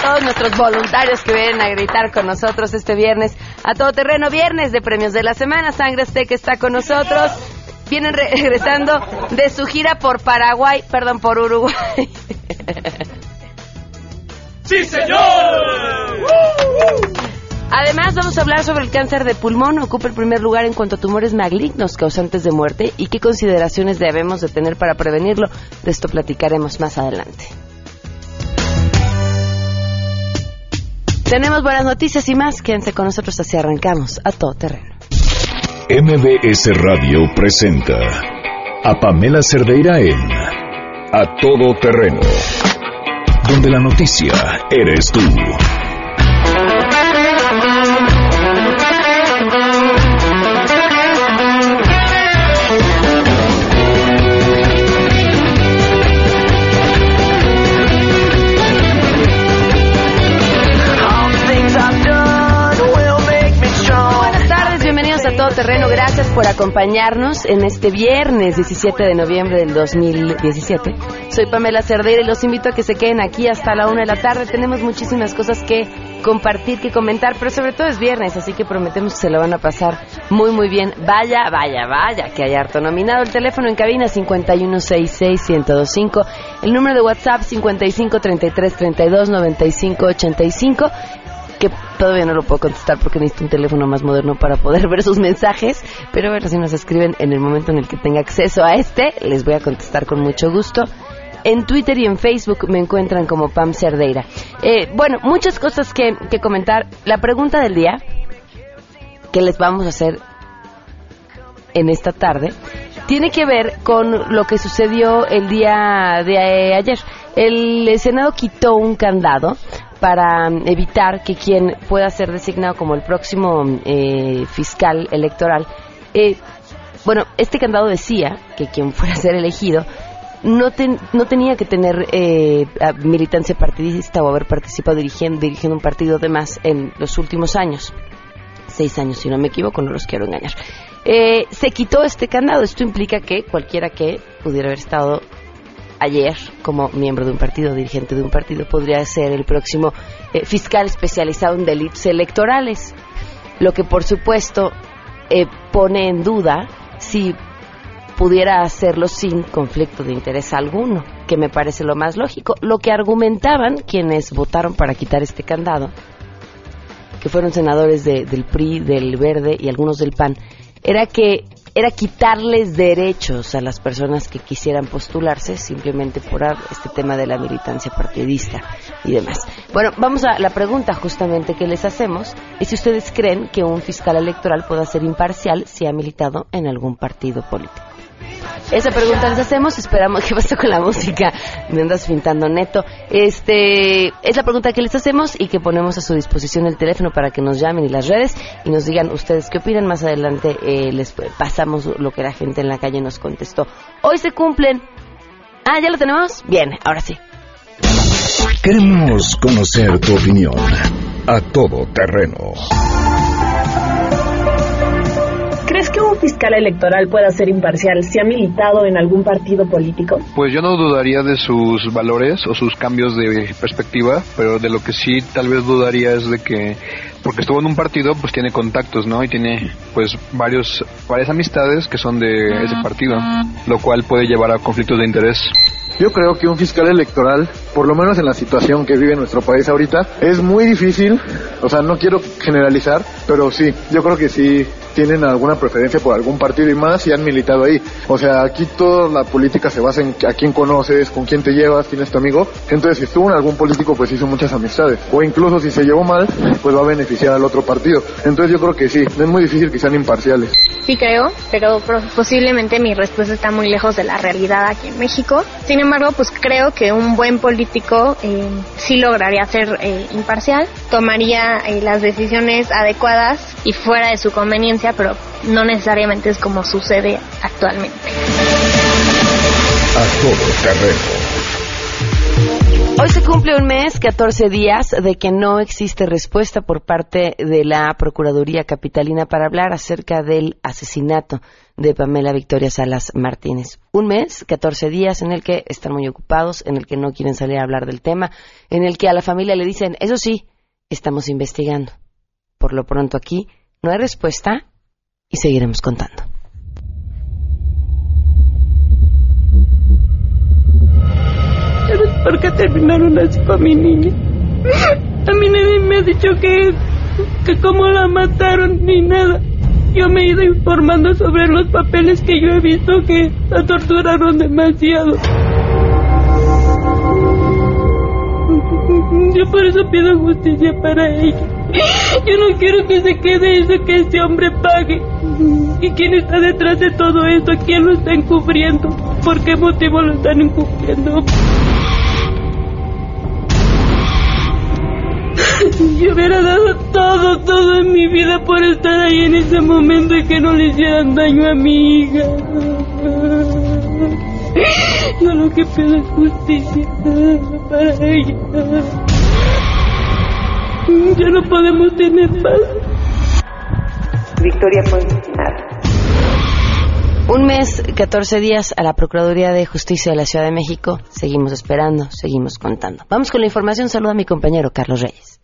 todos nuestros voluntarios que vienen a gritar con nosotros este viernes. A todo terreno, viernes de premios de la semana. Sangre que está con nosotros. Vienen regresando de su gira por Paraguay, perdón, por Uruguay. ¡Sí, señor! Además, vamos a hablar sobre el cáncer de pulmón. Ocupa el primer lugar en cuanto a tumores malignos causantes de muerte y qué consideraciones debemos de tener para prevenirlo. De esto platicaremos más adelante. Tenemos buenas noticias y más. Quédense con nosotros así arrancamos a todo terreno. MBS Radio presenta a Pamela Cerdeira en A Todo Terreno, donde la noticia eres tú. Por acompañarnos en este viernes 17 de noviembre del 2017. Soy Pamela Cerdeira y los invito a que se queden aquí hasta la una de la tarde. Tenemos muchísimas cosas que compartir, que comentar, pero sobre todo es viernes, así que prometemos que se lo van a pasar muy, muy bien. Vaya, vaya, vaya, que hay harto nominado. El teléfono en cabina 5166-1025, el número de WhatsApp 5533329585 que todavía no lo puedo contestar porque necesito un teléfono más moderno para poder ver sus mensajes, pero ver si nos escriben en el momento en el que tenga acceso a este, les voy a contestar con mucho gusto. En Twitter y en Facebook me encuentran como Pam Cerdeira. Eh, bueno, muchas cosas que, que comentar. La pregunta del día que les vamos a hacer en esta tarde tiene que ver con lo que sucedió el día de ayer. El Senado quitó un candado para evitar que quien pueda ser designado como el próximo eh, fiscal electoral, eh, bueno, este candado decía que quien fuera a ser elegido no, no tenía que tener eh, militancia partidista o haber participado dirigiendo, dirigiendo un partido de más en los últimos años. Seis años, si no me equivoco, no los quiero engañar. se quitó este candado. Esto implica que cualquiera que pudiera haber estado ayer como miembro de un partido, dirigente de un partido, podría ser el próximo eh, fiscal especializado en delitos electorales. Lo que por supuesto eh, pone en duda si pudiera hacerlo sin conflicto de interés alguno, que me parece lo más lógico. Lo que argumentaban quienes votaron para quitar este candado, que fueron senadores del PRI, del Verde y algunos del PAN, era que era quitarles derechos a las personas que quisieran postularse simplemente por este tema de la militancia partidista y demás. Bueno, vamos a la pregunta justamente que les hacemos es si ustedes creen que un fiscal electoral pueda ser imparcial si ha militado en algún partido político. Esa pregunta les hacemos, esperamos que pase con la música. Me andas pintando neto. Este es la pregunta que les hacemos y que ponemos a su disposición el teléfono para que nos llamen y las redes y nos digan ustedes qué opinan. Más adelante eh, les pasamos lo que la gente en la calle nos contestó. Hoy se cumplen. Ah, ya lo tenemos. Bien, ahora sí. Queremos conocer tu opinión a todo terreno ¿Crees que un fiscal electoral pueda ser imparcial si ha militado en algún partido político? Pues yo no dudaría de sus valores o sus cambios de perspectiva, pero de lo que sí tal vez dudaría es de que porque estuvo en un partido, pues tiene contactos, ¿no? Y tiene pues varios varias amistades que son de ese partido, lo cual puede llevar a conflictos de interés. Yo creo que un fiscal electoral, por lo menos en la situación que vive nuestro país ahorita, es muy difícil, o sea, no quiero generalizar, pero sí, yo creo que sí tienen alguna preferencia por algún partido y más y han militado ahí. O sea, aquí toda la política se basa en a quién conoces, con quién te llevas, quién es tu amigo. Entonces, si estuvo en algún político, pues hizo muchas amistades. O incluso si se llevó mal, pues va a beneficiar al otro partido. Entonces, yo creo que sí, es muy difícil que sean imparciales. Sí creo, pero posiblemente mi respuesta está muy lejos de la realidad aquí en México. Sin embargo, pues creo que un buen político eh, sí lograría ser eh, imparcial, tomaría eh, las decisiones adecuadas y fuera de su conveniencia, pero no necesariamente es como sucede actualmente. A todo terreno Hoy se cumple un mes, 14 días, de que no existe respuesta por parte de la Procuraduría Capitalina para hablar acerca del asesinato de Pamela Victoria Salas Martínez. Un mes, 14 días en el que están muy ocupados, en el que no quieren salir a hablar del tema, en el que a la familia le dicen, eso sí, estamos investigando. Por lo pronto aquí no hay respuesta y seguiremos contando. ¿Por qué terminaron así con mi niña? A mí nadie me ha dicho que, que cómo la mataron ni nada. Yo me he ido informando sobre los papeles que yo he visto que la torturaron demasiado. Yo por eso pido justicia para ella. Yo no quiero que se quede eso que ese hombre pague. ¿Y quién está detrás de todo esto? ¿Quién lo está encubriendo? ¿Por qué motivo lo están encubriendo? Yo hubiera dado todo, todo en mi vida por estar ahí en ese momento y que no le hicieran daño a mi hija. Yo lo que pido es justicia para ella. Ya no podemos tener paz. Victoria fue Un mes, 14 días a la Procuraduría de Justicia de la Ciudad de México. Seguimos esperando, seguimos contando. Vamos con la información. Saluda a mi compañero Carlos Reyes.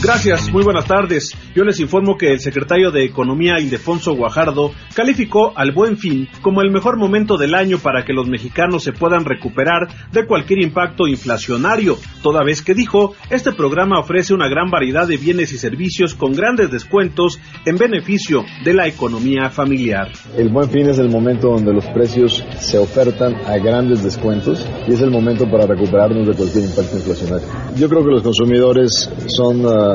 Gracias, muy buenas tardes. Yo les informo que el secretario de Economía, Ildefonso Guajardo, calificó al Buen Fin como el mejor momento del año para que los mexicanos se puedan recuperar de cualquier impacto inflacionario, toda vez que dijo, este programa ofrece una gran variedad de bienes y servicios con grandes descuentos en beneficio de la economía familiar. El Buen Fin es el momento donde los precios se ofertan a grandes descuentos y es el momento para recuperarnos de cualquier impacto inflacionario. Yo creo que los consumidores son uh,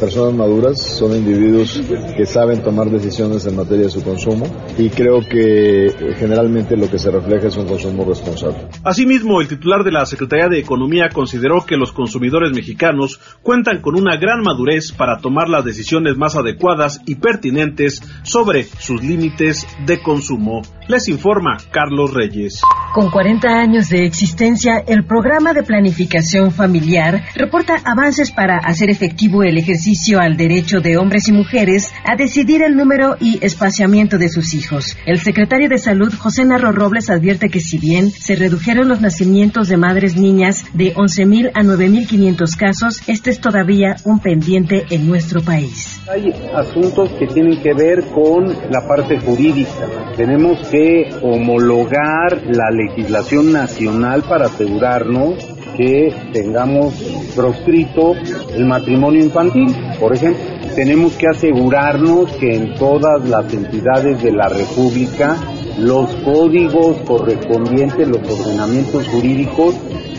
personas maduras, son individuos que saben tomar decisiones en materia de su consumo y creo que eh, generalmente lo que se refleja es un consumo responsable. Asimismo, el titular de la Secretaría de Economía consideró que los consumidores mexicanos cuentan con una gran madurez para tomar las decisiones más adecuadas y pertinentes sobre sus límites de consumo. Les informa Carlos Reyes. Con 40 años de existencia, el programa de planificación familiar reporta avances para hacer efectivo el ejercicio al derecho de hombres y mujeres a decidir el número y espaciamiento de sus hijos. El secretario de Salud, José Narro Robles, advierte que si bien se redujeron los nacimientos de madres niñas de 11.000 a 9.500 casos, este es todavía un pendiente en nuestro país. Hay asuntos que tienen que ver con la parte jurídica. Tenemos que homologar la legislación nacional para asegurarnos que tengamos proscrito el matrimonio infantil, por ejemplo. Tenemos que asegurarnos que en todas las entidades de la República los códigos correspondientes, los ordenamientos jurídicos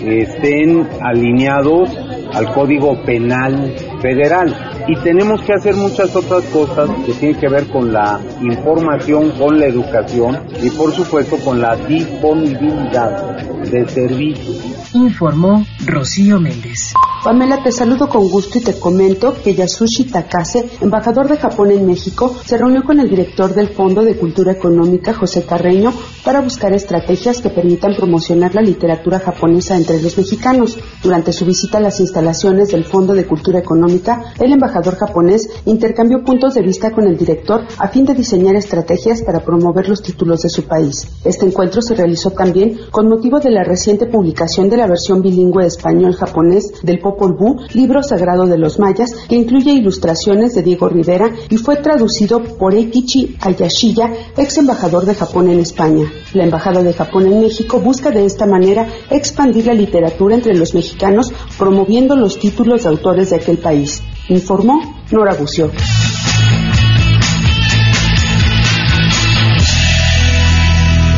estén alineados al Código Penal Federal. Y tenemos que hacer muchas otras cosas que tienen que ver con la información, con la educación y por supuesto con la disponibilidad de servicios informó Rocío Méndez. Pamela, te saludo con gusto y te comento que Yasushi Takase, embajador de Japón en México, se reunió con el director del Fondo de Cultura Económica, José Carreño, para buscar estrategias que permitan promocionar la literatura japonesa entre los mexicanos. Durante su visita a las instalaciones del Fondo de Cultura Económica, el embajador japonés intercambió puntos de vista con el director a fin de diseñar estrategias para promover los títulos de su país. Este encuentro se realizó también con motivo de la reciente publicación de la versión bilingüe español-japonés del Popol Vuh, libro sagrado de los mayas, que incluye ilustraciones de Diego Rivera y fue traducido por Eikichi Ayashiya, ex embajador de Japón en España. La Embajada de Japón en México busca de esta manera expandir la literatura entre los mexicanos, promoviendo los títulos de autores de aquel país, informó Nora Bucio.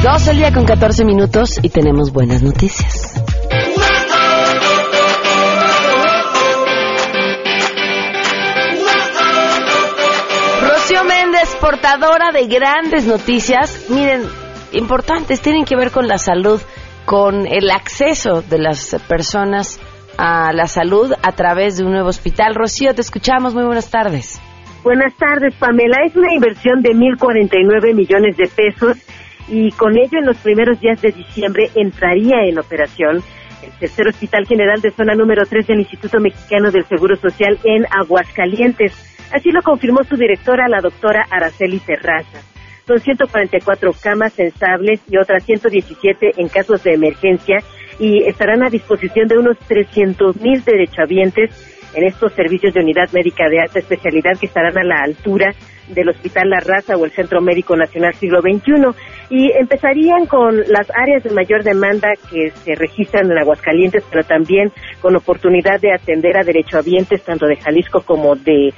Dos el día con 14 minutos y tenemos buenas noticias. Rocío Méndez, portadora de grandes noticias, miren, importantes, tienen que ver con la salud, con el acceso de las personas a la salud a través de un nuevo hospital. Rocío, te escuchamos, muy buenas tardes. Buenas tardes, Pamela. Es una inversión de 1.049 millones de pesos y con ello en los primeros días de diciembre entraría en operación el tercer Hospital General de Zona número 3 del Instituto Mexicano del Seguro Social en Aguascalientes. Así lo confirmó su directora, la doctora Araceli Terraza. Son 144 camas sensables y otras 117 en casos de emergencia y estarán a disposición de unos 300 mil derechohabientes en estos servicios de unidad médica de alta especialidad que estarán a la altura del Hospital La Raza o el Centro Médico Nacional Siglo XXI. Y empezarían con las áreas de mayor demanda que se registran en Aguascalientes, pero también con oportunidad de atender a derechohabientes tanto de Jalisco como de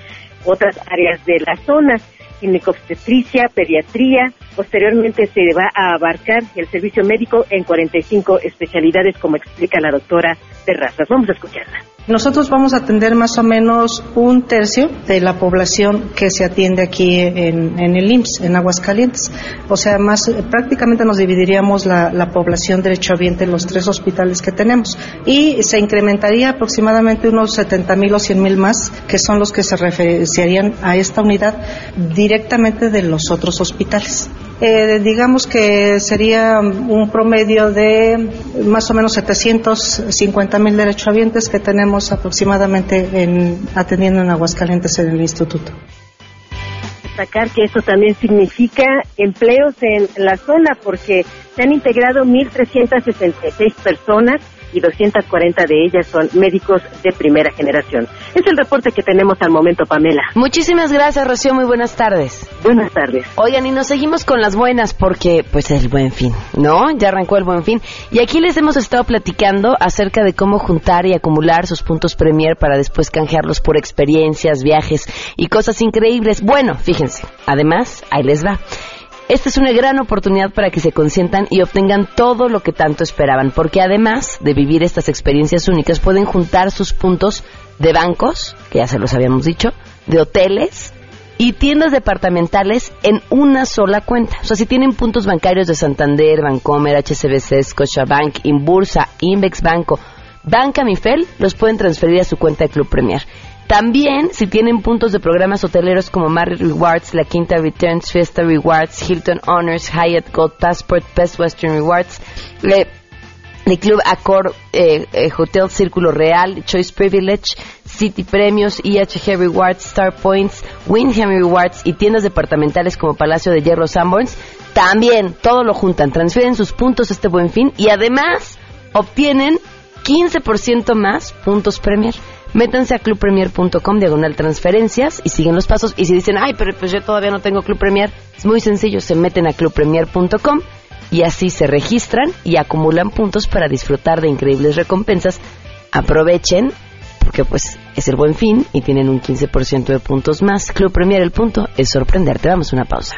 otras áreas de la zona ginecobstetricia, pediatría. Posteriormente se va a abarcar el servicio médico en 45 especialidades, como explica la doctora Terrazas. Vamos a escucharla. Nosotros vamos a atender más o menos un tercio de la población que se atiende aquí en, el IMSS, en Aguascalientes. O sea, más prácticamente nos dividiríamos la, la población derechohabiente en los tres hospitales que tenemos. Y se incrementaría aproximadamente unos 70 mil o 100 mil más, que son los que se referenciarían a esta unidad directamente de los otros hospitales. Eh, digamos que sería un promedio de más o menos 750 mil derechohabientes que tenemos aproximadamente en, atendiendo en Aguascalientes en el instituto. Destacar que eso también significa empleos en la zona porque se han integrado 1.366 personas y 240 de ellas son médicos de primera generación. Es el reporte que tenemos al momento, Pamela. Muchísimas gracias, Rocío. Muy buenas tardes. Buenas tardes. Oigan, y nos seguimos con las buenas porque, pues, el buen fin, ¿no? Ya arrancó el buen fin. Y aquí les hemos estado platicando acerca de cómo juntar y acumular sus puntos Premier para después canjearlos por experiencias, viajes y cosas increíbles. Bueno, fíjense. Además, ahí les va. Esta es una gran oportunidad para que se consientan y obtengan todo lo que tanto esperaban, porque además de vivir estas experiencias únicas, pueden juntar sus puntos de bancos, que ya se los habíamos dicho, de hoteles y tiendas departamentales en una sola cuenta. O sea, si tienen puntos bancarios de Santander, Bancomer, HCBC, Scotiabank, Inbursa, Invex Banco, Banca Mifel, los pueden transferir a su cuenta de Club Premier. También, si tienen puntos de programas hoteleros como Marriott Rewards, La Quinta Returns, Fiesta Rewards, Hilton Honors, Hyatt Gold Passport, Best Western Rewards, el Club Accor eh, eh, Hotel Círculo Real, Choice Privilege, City Premios, IHG Rewards, Star Points, Windham Rewards y tiendas departamentales como Palacio de Hierro Sanborns, también todo lo juntan, transfieren sus puntos este buen fin y además obtienen 15% más puntos Premier. Métanse a clubpremier.com, diagonal transferencias, y siguen los pasos. Y si dicen, ay, pero pues yo todavía no tengo Club Premier, es muy sencillo, se meten a clubpremier.com y así se registran y acumulan puntos para disfrutar de increíbles recompensas. Aprovechen, porque pues es el buen fin y tienen un 15% de puntos más. Club Premier, el punto es sorprenderte. Vamos a una pausa.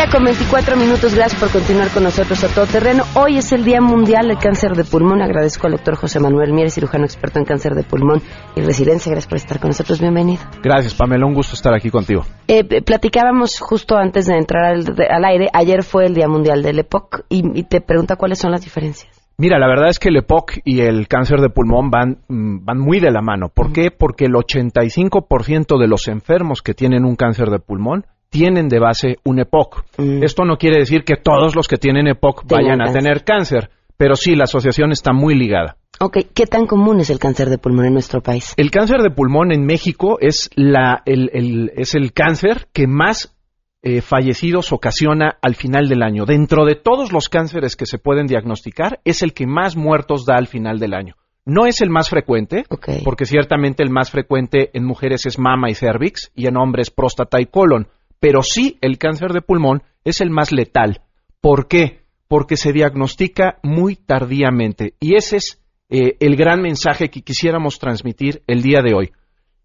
Día con 24 minutos. Gracias por continuar con nosotros a todo terreno. Hoy es el Día Mundial del Cáncer de Pulmón. Agradezco al doctor José Manuel Mieres, cirujano experto en cáncer de pulmón y residencia. Gracias por estar con nosotros. Bienvenido. Gracias, Pamela. Un gusto estar aquí contigo. Eh, platicábamos justo antes de entrar al, aire. Ayer fue el Día Mundial del EPOC y, te pregunta cuáles son las diferencias. Mira, la verdad es que el EPOC y el cáncer de pulmón van, mm, van muy de la mano. ¿Por qué? Porque el 85% de los enfermos que tienen un cáncer de pulmón tienen de base un EPOC. Mm. Esto no quiere decir que todos los que tienen EPOC vayan a tener cáncer, pero sí, la asociación está muy ligada. Ok, ¿qué tan común es el cáncer de pulmón en nuestro país? El cáncer de pulmón en México es, la, el, es el cáncer que más eh, fallecidos ocasiona al final del año. Dentro de todos los cánceres que se pueden diagnosticar, es el que más muertos da al final del año. No es el más frecuente, porque ciertamente el más frecuente en mujeres es mama y cervix y en hombres próstata y colon pero sí el cáncer de pulmón es el más letal. ¿Por qué? Porque se diagnostica muy tardíamente. Y ese es eh, el gran mensaje que quisiéramos transmitir el día de hoy.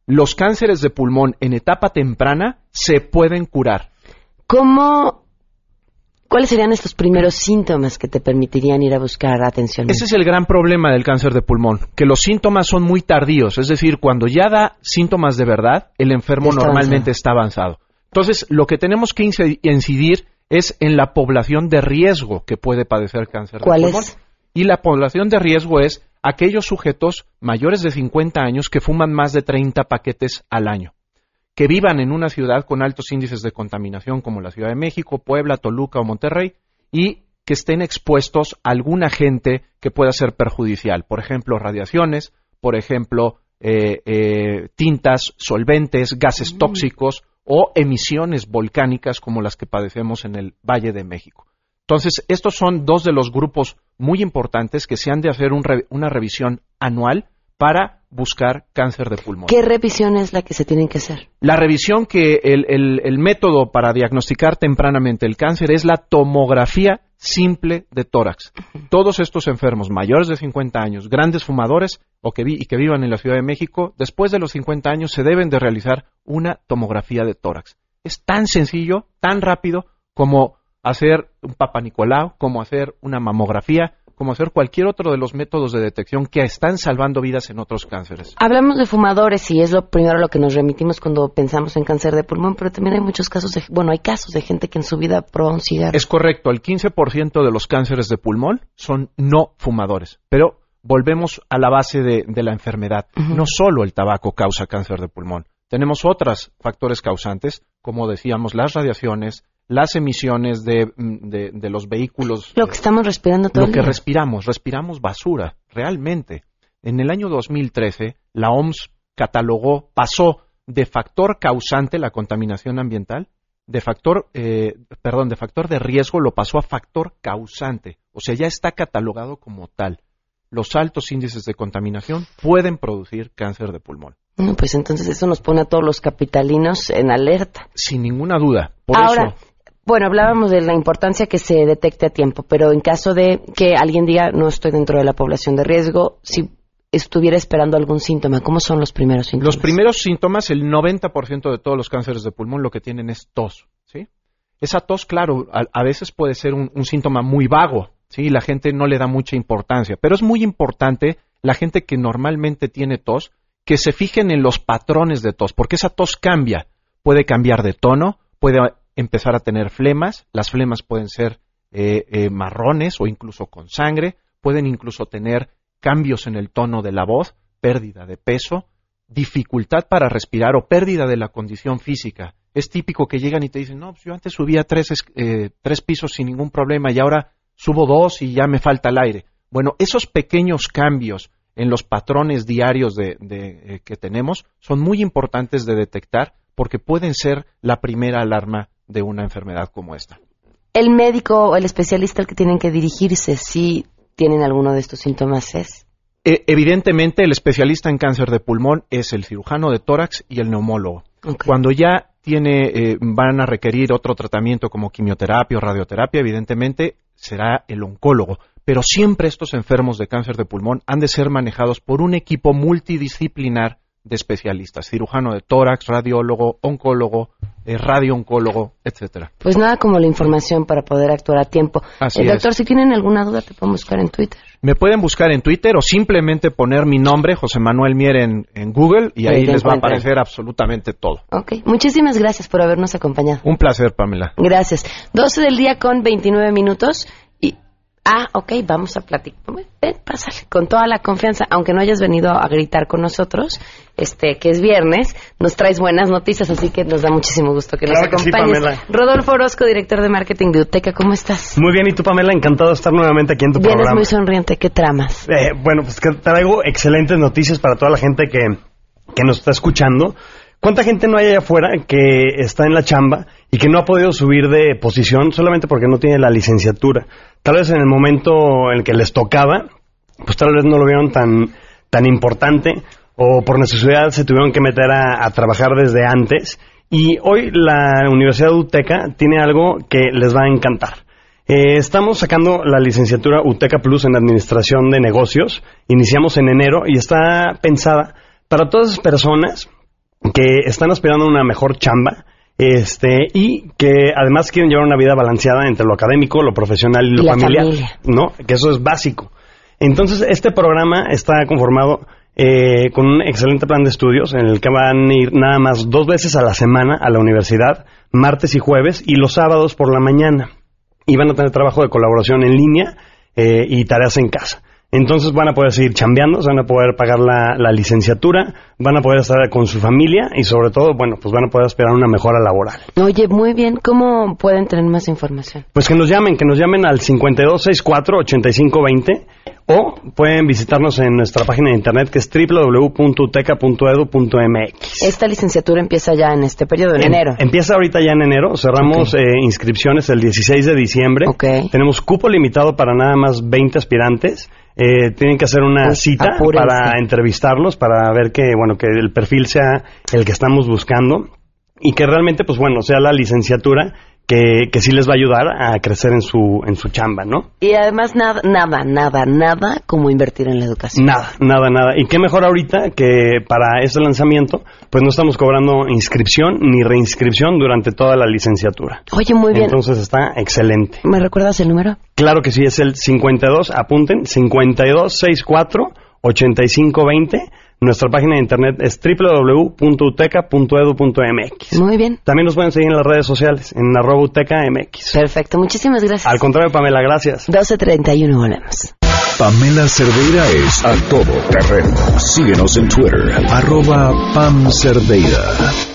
Los cánceres de pulmón en etapa temprana se pueden curar. ¿Cómo ¿Cuáles serían estos primeros síntomas que te permitirían ir a buscar atención? Ese es el gran problema del cáncer de pulmón, que los síntomas son muy tardíos, es decir, cuando ya da síntomas de verdad, el enfermo Está normalmente está avanzado. Entonces, lo que tenemos que incid- incidir es en la población de riesgo que puede padecer cáncer de ¿Cuál pulmón. es? Y la población de riesgo es aquellos sujetos mayores de 50 años que fuman más de 30 paquetes al año, que vivan en una ciudad con altos índices de contaminación como la Ciudad de México, Puebla, Toluca o Monterrey y que estén expuestos a algún agente que pueda ser perjudicial, por ejemplo, radiaciones, por ejemplo, eh, eh, tintas, solventes, gases tóxicos o emisiones volcánicas como las que padecemos en el Valle de México. Entonces, estos son dos de los grupos muy importantes que se han de hacer un re- una revisión anual para buscar cáncer de pulmón. ¿Qué revisión es la que se tienen que hacer? La revisión que el, el- el método para diagnosticar tempranamente el cáncer es la tomografía simple de tórax. Todos estos enfermos mayores de 50 años, grandes fumadores o que vi- y que vivan en la Ciudad de México, después de los 50 años se deben de realizar una tomografía de tórax. Es tan sencillo, tan rápido como hacer un Papa Nicolau, como hacer una mamografía, como hacer cualquier otro de los métodos de detección que están salvando vidas en otros cánceres. Hablamos de fumadores y es lo primero a lo que nos remitimos cuando pensamos en cáncer de pulmón, pero también hay muchos casos de, bueno, hay casos de gente que en su vida probó un cigarro. Es correcto, el 15% de los cánceres de pulmón son no fumadores, pero volvemos a la base de, de la enfermedad. No solo el tabaco causa cáncer de pulmón, tenemos otros factores causantes, como decíamos, las radiaciones, las emisiones de, mm, de- de los vehículos, Lo que estamos respirando todo lo el que respiramos, respiramos basura, realmente. En el año 2013, la OMS catalogó, pasó de factor causante la contaminación ambiental, de factor, eh, perdón, de factor de riesgo lo pasó a factor causante. O sea, ya está catalogado como tal. Los altos índices de contaminación pueden producir cáncer de pulmón. Bueno, pues entonces eso nos pone a todos los capitalinos en alerta. Sin ninguna duda. Por Ahora, eso, bueno, hablábamos de la importancia que se detecte a tiempo, pero en caso de que alguien diga no estoy dentro de la población de riesgo, si estuviera esperando algún síntoma, ¿cómo son los primeros síntomas? Los primeros síntomas, el 90% de todos los cánceres de pulmón lo que tienen es tos, ¿sí? Esa tos, claro, a, veces puede ser un, un síntoma muy vago, ¿sí? La gente no le da mucha importancia, pero es muy importante la gente que normalmente tiene tos, que se fijen en los patrones de tos, porque esa tos cambia, puede cambiar de tono, puede empezar a tener flemas, las flemas pueden ser eh, eh, marrones o incluso con sangre, pueden incluso tener cambios en el tono de la voz, pérdida de peso, dificultad para respirar o pérdida de la condición física. Es típico que llegan y te dicen, no, pues yo antes subía tres, es- eh, tres pisos sin ningún problema y ahora subo dos y ya me falta el aire. Bueno, esos pequeños cambios en los patrones diarios de, de, eh, que tenemos son muy importantes de detectar porque pueden ser la primera alarma de una enfermedad como esta. El médico o el especialista al que tienen que dirigirse si tienen alguno de estos síntomas es. E- evidentemente, el especialista en cáncer de pulmón es el cirujano de tórax y el neumólogo. Cuando ya tiene, eh, van a requerir otro tratamiento como quimioterapia o radioterapia, evidentemente será el oncólogo. Pero siempre estos enfermos de cáncer de pulmón han de ser manejados por un equipo multidisciplinar de especialistas, cirujano de tórax, radiólogo, oncólogo, eh, radiooncólogo, etcétera. Pues nada como la información para poder actuar a tiempo. Así Eh, es. doctor, si tienen alguna duda, te pueden buscar en Twitter. Me pueden buscar en Twitter o simplemente poner mi nombre, José Manuel Mier, en, en Google y Ahí les va a aparecer absolutamente todo. Ok, muchísimas gracias por habernos acompañado. Un placer, Pamela. Gracias. 12 del día con 29 minutos. Ah, ok, vamos a platicar. Ven, pásale, con toda la confianza, aunque no hayas venido a gritar con nosotros, este, que es viernes, nos traes buenas noticias, así que nos da muchísimo gusto que Claro nos que sí, acompañes. Pamela. Rodolfo Orozco, director de marketing de Uteca, ¿cómo estás? Muy bien, ¿y tú, Pamela? Encantado de estar nuevamente aquí en tu Vienes programa. muy sonriente, ¿qué tramas? Eh, bueno, pues que traigo excelentes noticias para toda la gente que, que nos está escuchando. ¿Cuánta gente no hay allá afuera que está en la chamba y que no ha podido subir de posición solamente porque no tiene la licenciatura? Tal vez en el momento en el que les tocaba, pues tal vez no lo vieron tan, tan importante o por necesidad se tuvieron que meter a, trabajar desde antes. Y hoy la Universidad de UTECA tiene algo que les va a encantar. Eh, estamos sacando la licenciatura UTECA Plus en Administración de Negocios. Iniciamos en enero y está pensada para todas esas personas que están aspirando a una mejor chamba este y que además quieren llevar una vida balanceada entre lo académico, lo profesional y lo Y familiar, familia. ¿no? Que eso es básico. Entonces, este programa está conformado eh, con un excelente plan de estudios en el que van a ir nada más dos veces a la semana a la universidad, martes y jueves, y los sábados por la mañana. Y van a tener trabajo de colaboración en línea eh, y tareas en casa. Entonces van a poder seguir chambeando, se van a poder pagar la, la licenciatura, van a poder estar con su familia y sobre todo, bueno, pues van a poder esperar una mejora laboral. Oye, muy bien. ¿Cómo pueden tener más información? Pues que nos llamen, que nos llamen al 5264-8520 o pueden visitarnos en nuestra página de internet que es www.uteca.edu.mx. Esta licenciatura empieza ya en este periodo, en Em- enero. Empieza ahorita ya en enero, cerramos eh, inscripciones el 16 de diciembre. Tenemos cupo limitado para nada más 20 aspirantes. Eh, tienen que hacer una cita apúrense. para entrevistarlos, para ver que, bueno, que el perfil sea el que estamos buscando y que realmente, pues bueno, sea la licenciatura que, que sí les va a ayudar a crecer en su, en su chamba, ¿no? Y además nada, nada, nada, nada como invertir en la educación. Nada, nada, nada. Y qué mejor ahorita que para este lanzamiento, pues no estamos cobrando inscripción ni reinscripción durante toda la licenciatura. Oye, muy bien. Entonces está excelente. ¿Me recuerdas el número? Claro que sí, es el 52, apunten, 5264 8520. Nuestra página de internet es www.uteca.edu.mx. Muy bien. También nos pueden seguir en las redes sociales, en arroba uteca MX. Perfecto, muchísimas gracias. Al contrario, Pamela, gracias. 12.31, volvemos. Pamela Cerdeira es a todo terreno. Síguenos en Twitter, arroba Pam Cerdeira.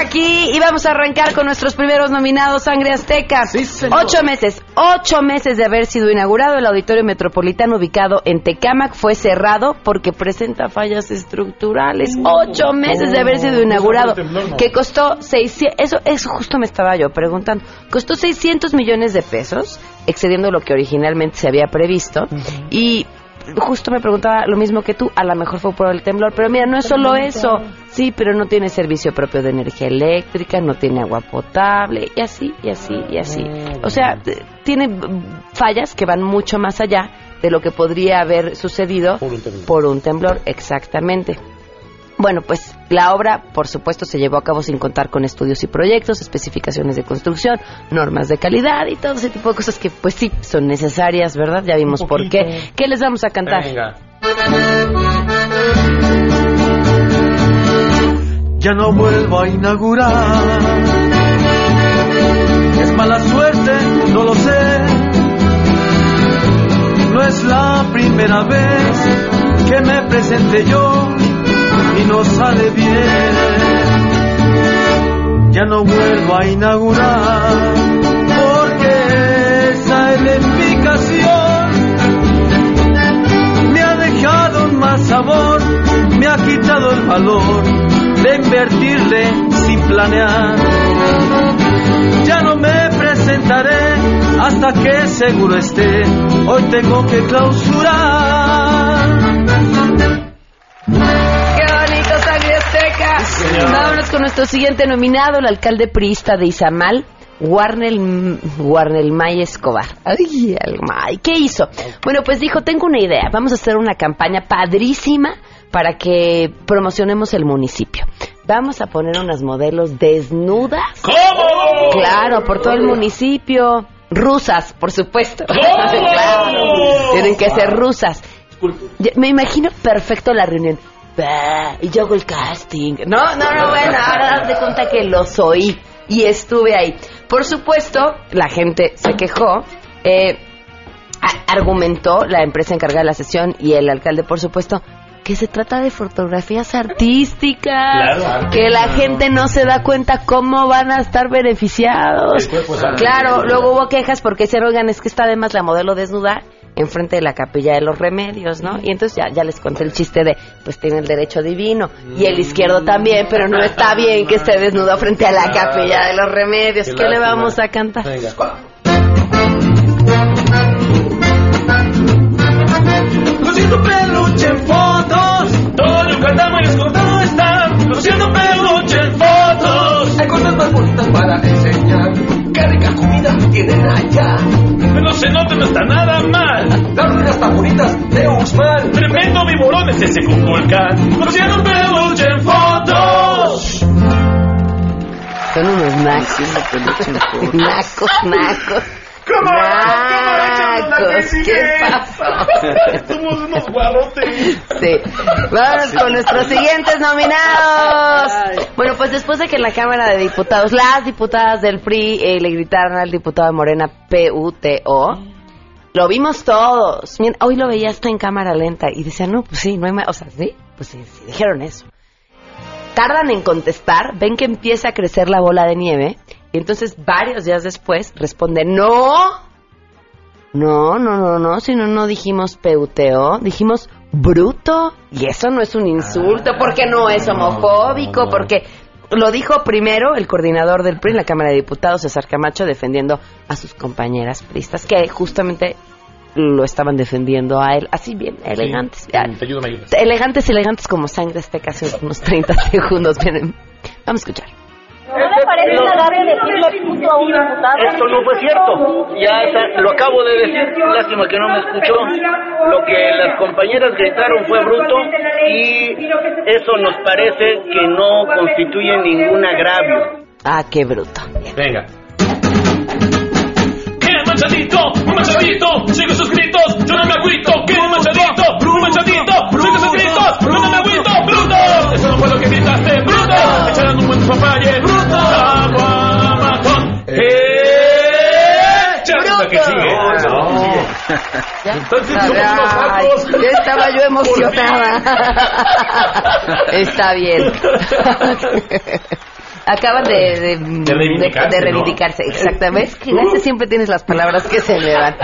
Aquí y vamos a arrancar con nuestros primeros nominados Sangre Azteca. ocho meses, ocho meses de haber sido inaugurado, el Auditorio Metropolitano ubicado en Tecámac. Fue cerrado porque presenta fallas estructurales. Ocho meses de haber sido inaugurado, que costó 600, eso, eso justo me estaba yo preguntando, costó 600 millones de pesos, excediendo lo que originalmente se había previsto y justo me preguntaba lo mismo que tú, a lo mejor fue por el temblor, pero mira, no es solo eso, sí, pero no tiene servicio propio de energía eléctrica, no tiene agua potable, y así, y así, y así. O sea, tiene fallas que van mucho más allá de lo que podría haber sucedido por un temblor, exactamente. Bueno, pues la obra, por supuesto, se llevó a cabo sin contar con estudios y proyectos, especificaciones de construcción, normas de calidad y todo ese tipo de cosas que, pues sí, son necesarias, ¿verdad? Ya vimos por qué. ¿Qué les vamos a cantar? ya no vuelvo a inaugurar. Es mala suerte, no lo sé. No es la primera vez que me presente yo y no sale bien. Ya no vuelvo a inaugurar porque esa edificación me ha dejado más sabor, me ha quitado el valor de invertirle sin planear. Ya no me presentaré hasta que seguro esté, hoy tengo que clausurar. Vámonos con nuestro siguiente nominado, el alcalde priista de Izamal, Warnel, Warnel May Escobar. Ay, May, ¿qué hizo? Bueno, pues dijo, tengo una idea, vamos a hacer una campaña padrísima para que promocionemos el municipio. Vamos a poner unas modelos desnudas. ¿Cómo? Claro, por todo el municipio. Rusas, por supuesto. Claro, tienen que ser rusas. Me imagino perfecto la reunión. Bah, Y yo hago el casting. No, no, no, bueno, ahora de cuenta que los oí y estuve ahí. Por supuesto, la gente se quejó. eh, argumentó la empresa encargada de la sesión y el alcalde, por supuesto, que se trata de fotografías artísticas, Claro. que la gente no se da cuenta cómo van a estar beneficiados. El cuerpo es arte. Claro, luego hubo quejas porque se oigan, es que está además la modelo desnuda enfrente de la capilla de los remedios, ¿no? Y entonces ya, ya les conté el chiste de, pues tiene el derecho divino, y el izquierdo también, pero no está bien que esté desnudo frente a la capilla de los remedios. ¿Qué, le vamos a cantar? Luciendo peluche en fotos, todo Yucatán muy escotado está. Luciendo peluche en fotos. Hay cosas más bonitas para enseñar. Qué rica comida tienen allá. Pero se nota no está nada mal. De Uxmal. Tremendo viborón es ese Cuculcán. Luciendo peluche en fotos. Son unos nacos. nacos, nacos. ¿Cómo? Nacos, ¿qué pasó? Somos unos guarrotes. Sí. Vamos con nuestros siguientes nominados. Bueno, pues después de que en la Cámara de Diputados, las diputadas del PRI eh, le gritaron al diputado de Morena PUTO, lo vimos todos. Hoy lo veía hasta en cámara lenta y decía, no, pues sí, no hay más. O sea, sí, pues sí, sí, dijeron eso. Tardan en contestar, ven que empieza a crecer la bola de nieve y entonces varios días después responde, no, no, no, no, no, si no, no dijimos peuteo, dijimos bruto. Y eso no es un insulto, porque no es homofóbico, porque lo dijo primero el coordinador del PRI en la Cámara de Diputados, César Camacho, defendiendo a sus compañeras pristas, que justamente lo estaban defendiendo a él, así bien, elegantes. Te ayudo, me ayudas. Elegantes, elegantes como sangre azteca hace unos 30 segundos. Miren, vamos a escuchar. ¿No le parece agradable decirle puto a un diputado? Esto no fue cierto. Ya está- lo acabo de decir. Lástima que no me escuchó. Lo que las compañeras gritaron fue bruto y eso nos parece que no constituye ningún agravio. Ah, qué bruto. Venga. ¡Qué manchadito! ¡Un manchadito! ¡Sigo sus gritos! ¡Yo no me agüito! ¡Qué manchadito! ¡Un manchadito! ¡Sigo sus gritos! ¡Yo no me agüito! ¡Bruto! Eso no fue lo que gritaste. ¡Bruto! Echarán un buen papaye. ¡Bruto! ¡Agua matón! ¡Eh! ¡Bruto! que sigue. Entonces somos unos ya estaba yo emocionada. Está bien. Acaban de, de, De reivindicarse, de ¿no? reivindicarse, exactamente. Siempre tienes las palabras que se me van.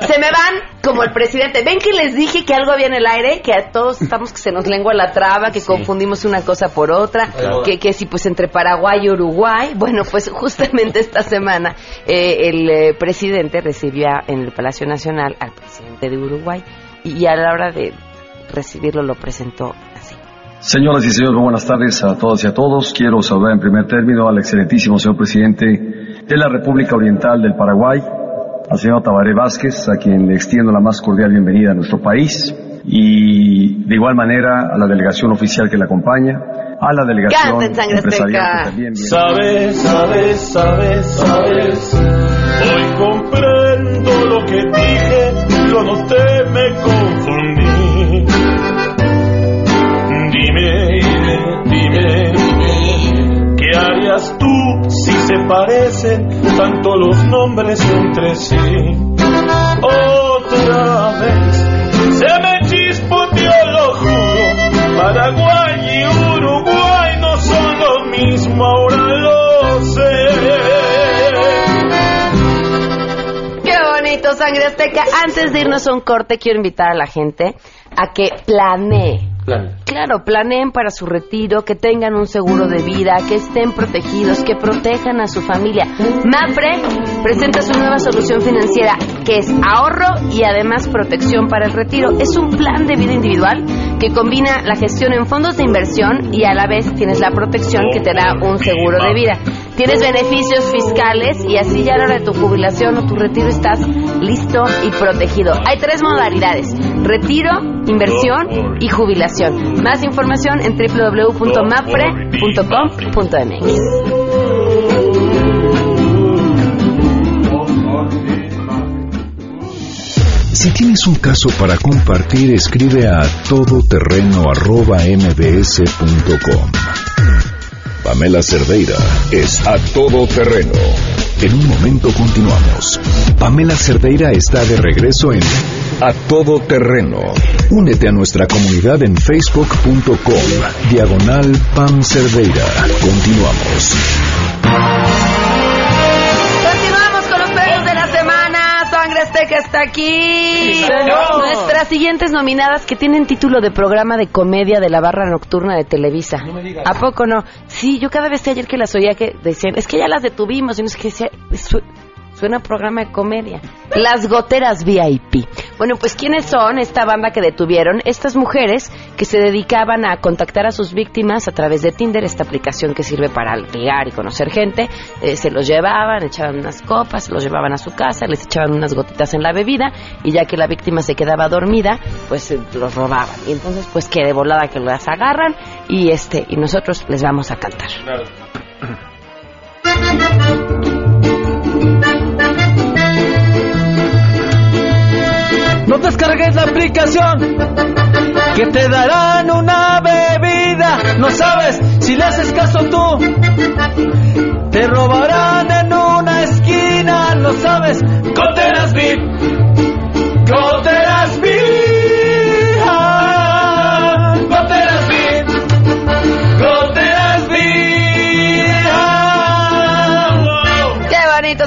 Se me van como el presidente. Ven que les dije que algo había en el aire, que a todos estamos que se nos lengua la traba, que confundimos una cosa por otra, que, que si pues entre Paraguay y Uruguay. Bueno, pues justamente esta semana eh, el eh, presidente recibió en el Palacio Nacional al presidente de Uruguay y, y a la hora de recibirlo lo presentó. Señoras y señores, muy buenas tardes a todas y a todos. Quiero saludar en primer término al excelentísimo señor presidente de la República Oriental del Paraguay, al señor Tabaré Vázquez, a quien le extiendo la más cordial bienvenida a nuestro país, y de igual manera a la delegación oficial que le acompaña, a la delegación empresarial que también viene. Sabes, sabes, sabes, sabes. Hoy comprendo lo que dije, lo noté, ¿qué harías tú si se parecen tanto los nombres entre sí? Otra vez se me chispoteó, lo juro. Paraguay y Uruguay no son lo mismo, ahora lo sé. ¡Qué bonito, sangre azteca! Antes de irnos a un corte, quiero invitar a la gente a que planee. Claro, planeen para su retiro, que tengan un seguro de vida, que estén protegidos, que protejan a su familia. MAPRE presenta su nueva solución financiera, que es ahorro y además protección para el retiro. Es un plan de vida individual que combina la gestión en fondos de inversión y a la vez tienes la protección que te da un seguro de vida. Tienes beneficios fiscales y así ya a la hora de tu jubilación o tu retiro estás listo y protegido. Hay tres modalidades, retiro, inversión y jubilación. Más información en www.mapre.com.mx. Si tienes un caso para compartir, escribe a todoterreno.mbs.com. Pamela Cerdeira es a todoterreno. En un momento continuamos. Pamela Cerdeira está de regreso en A Todo Terreno. Únete a nuestra comunidad en facebook.com. Diagonal Pam Cerdeira. Continuamos. De Azteca está aquí. Nuestras siguientes nominadas que tienen título de programa de comedia de la barra nocturna de Televisa. ¿A poco no? Sí, yo cada vez ayer que las oía que decían, es que ya las detuvimos. Y no sé qué decía, suena a programa de comedia. Las goteras VIP. Bueno, pues ¿quiénes son esta banda que detuvieron? Estas mujeres que se dedicaban a contactar a sus víctimas a través de Tinder, esta aplicación que sirve para ligar y conocer gente. Eh, se los llevaban, echaban unas copas, los llevaban a su casa, les echaban unas gotitas en la bebida y ya que la víctima se quedaba dormida, pues eh, los robaban. Y entonces, pues que de volada que las agarran y este y nosotros les vamos a cantar. No la aplicación que te darán una bebida. No sabes si le haces caso tú. Te robarán en una esquina. No sabes. Goteras VIP.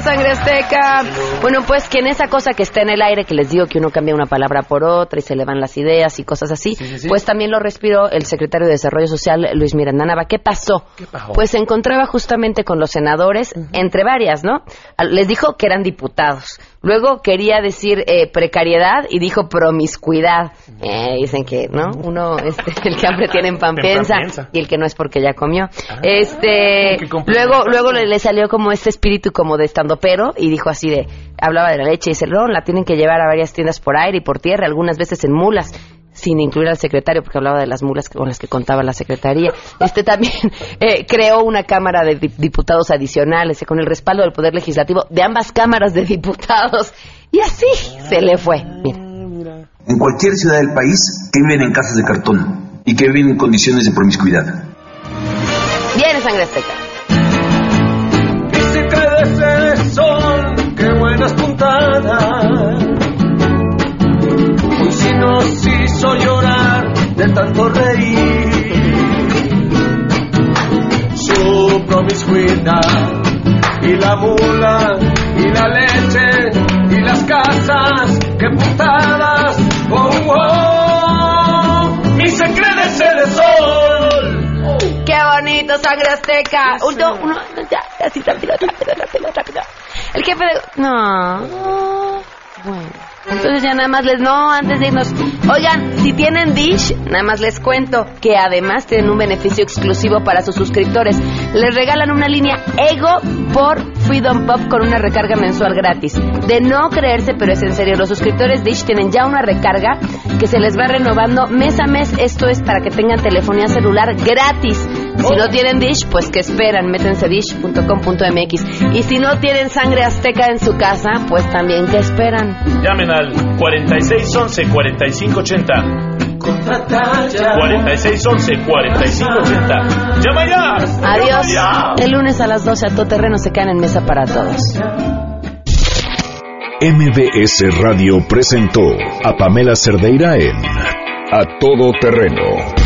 Sangre azteca! Bueno, pues que en esa cosa que está en el aire, que les digo que uno cambia una palabra por otra y se le van las ideas y cosas así, sí. pues también lo respiró el secretario de Desarrollo Social, Luis Miranda Nava. ¿Qué pasó? pasó? Pues se encontraba justamente con los senadores, entre varias, ¿no? Les dijo que eran diputados. Luego quería decir eh, precariedad y dijo promiscuidad. Eh, dicen que, ¿no? Uno, este, el que hambre tiene en piensa. y el que no es porque ya comió. este, qué complemento luego, luego le salió como este espíritu como de estando pero y dijo así de, hablaba de la leche y dice, no, la tienen que llevar a varias tiendas por aire y por tierra, algunas veces en mulas sin incluir al secretario, porque hablaba de las mulas con las que contaba la secretaría. Este también eh, creó una Cámara de Dip- Diputados adicionales, eh, con el respaldo del Poder Legislativo de ambas cámaras de diputados. Y así se le fue. Mira. en cualquier ciudad del país que viven en casas de cartón y que viven en condiciones de promiscuidad. Viene sangre azteca. Sol, qué buenas puntadas. Hoy sí nos hizo llorar de tanto reír. Su promiscuidad y la mula y la leche y las casas, qué puntadas. Oh, oh, bonito, sangre azteca! Uno, uno, ya, así rápido, rápido, rápido, rápido. El jefe de... No. Bueno. Entonces ya nada más les... No, antes de irnos... Oigan, si tienen Dish, nada más les cuento que además tienen un beneficio exclusivo para sus suscriptores. Les regalan una línea Ego por Freedom Pop con una recarga mensual gratis. De no creerse, pero es en serio, los suscriptores Dish tienen ya una recarga que se les va renovando mes a mes. Esto es para que tengan telefonía celular gratis. Si no tienen Dish, pues que esperan, métense dish.com.mx. Y si no tienen sangre azteca en su casa, pues también que esperan. Llamen al 4611-4580. 4611-4580. ¡Llama ya! Adiós. ¡Llama ya! El lunes a las 12 a todo terreno se quedan en mesa para todos. MBS Radio presentó a Pamela Cerdeira en A Todo Terreno.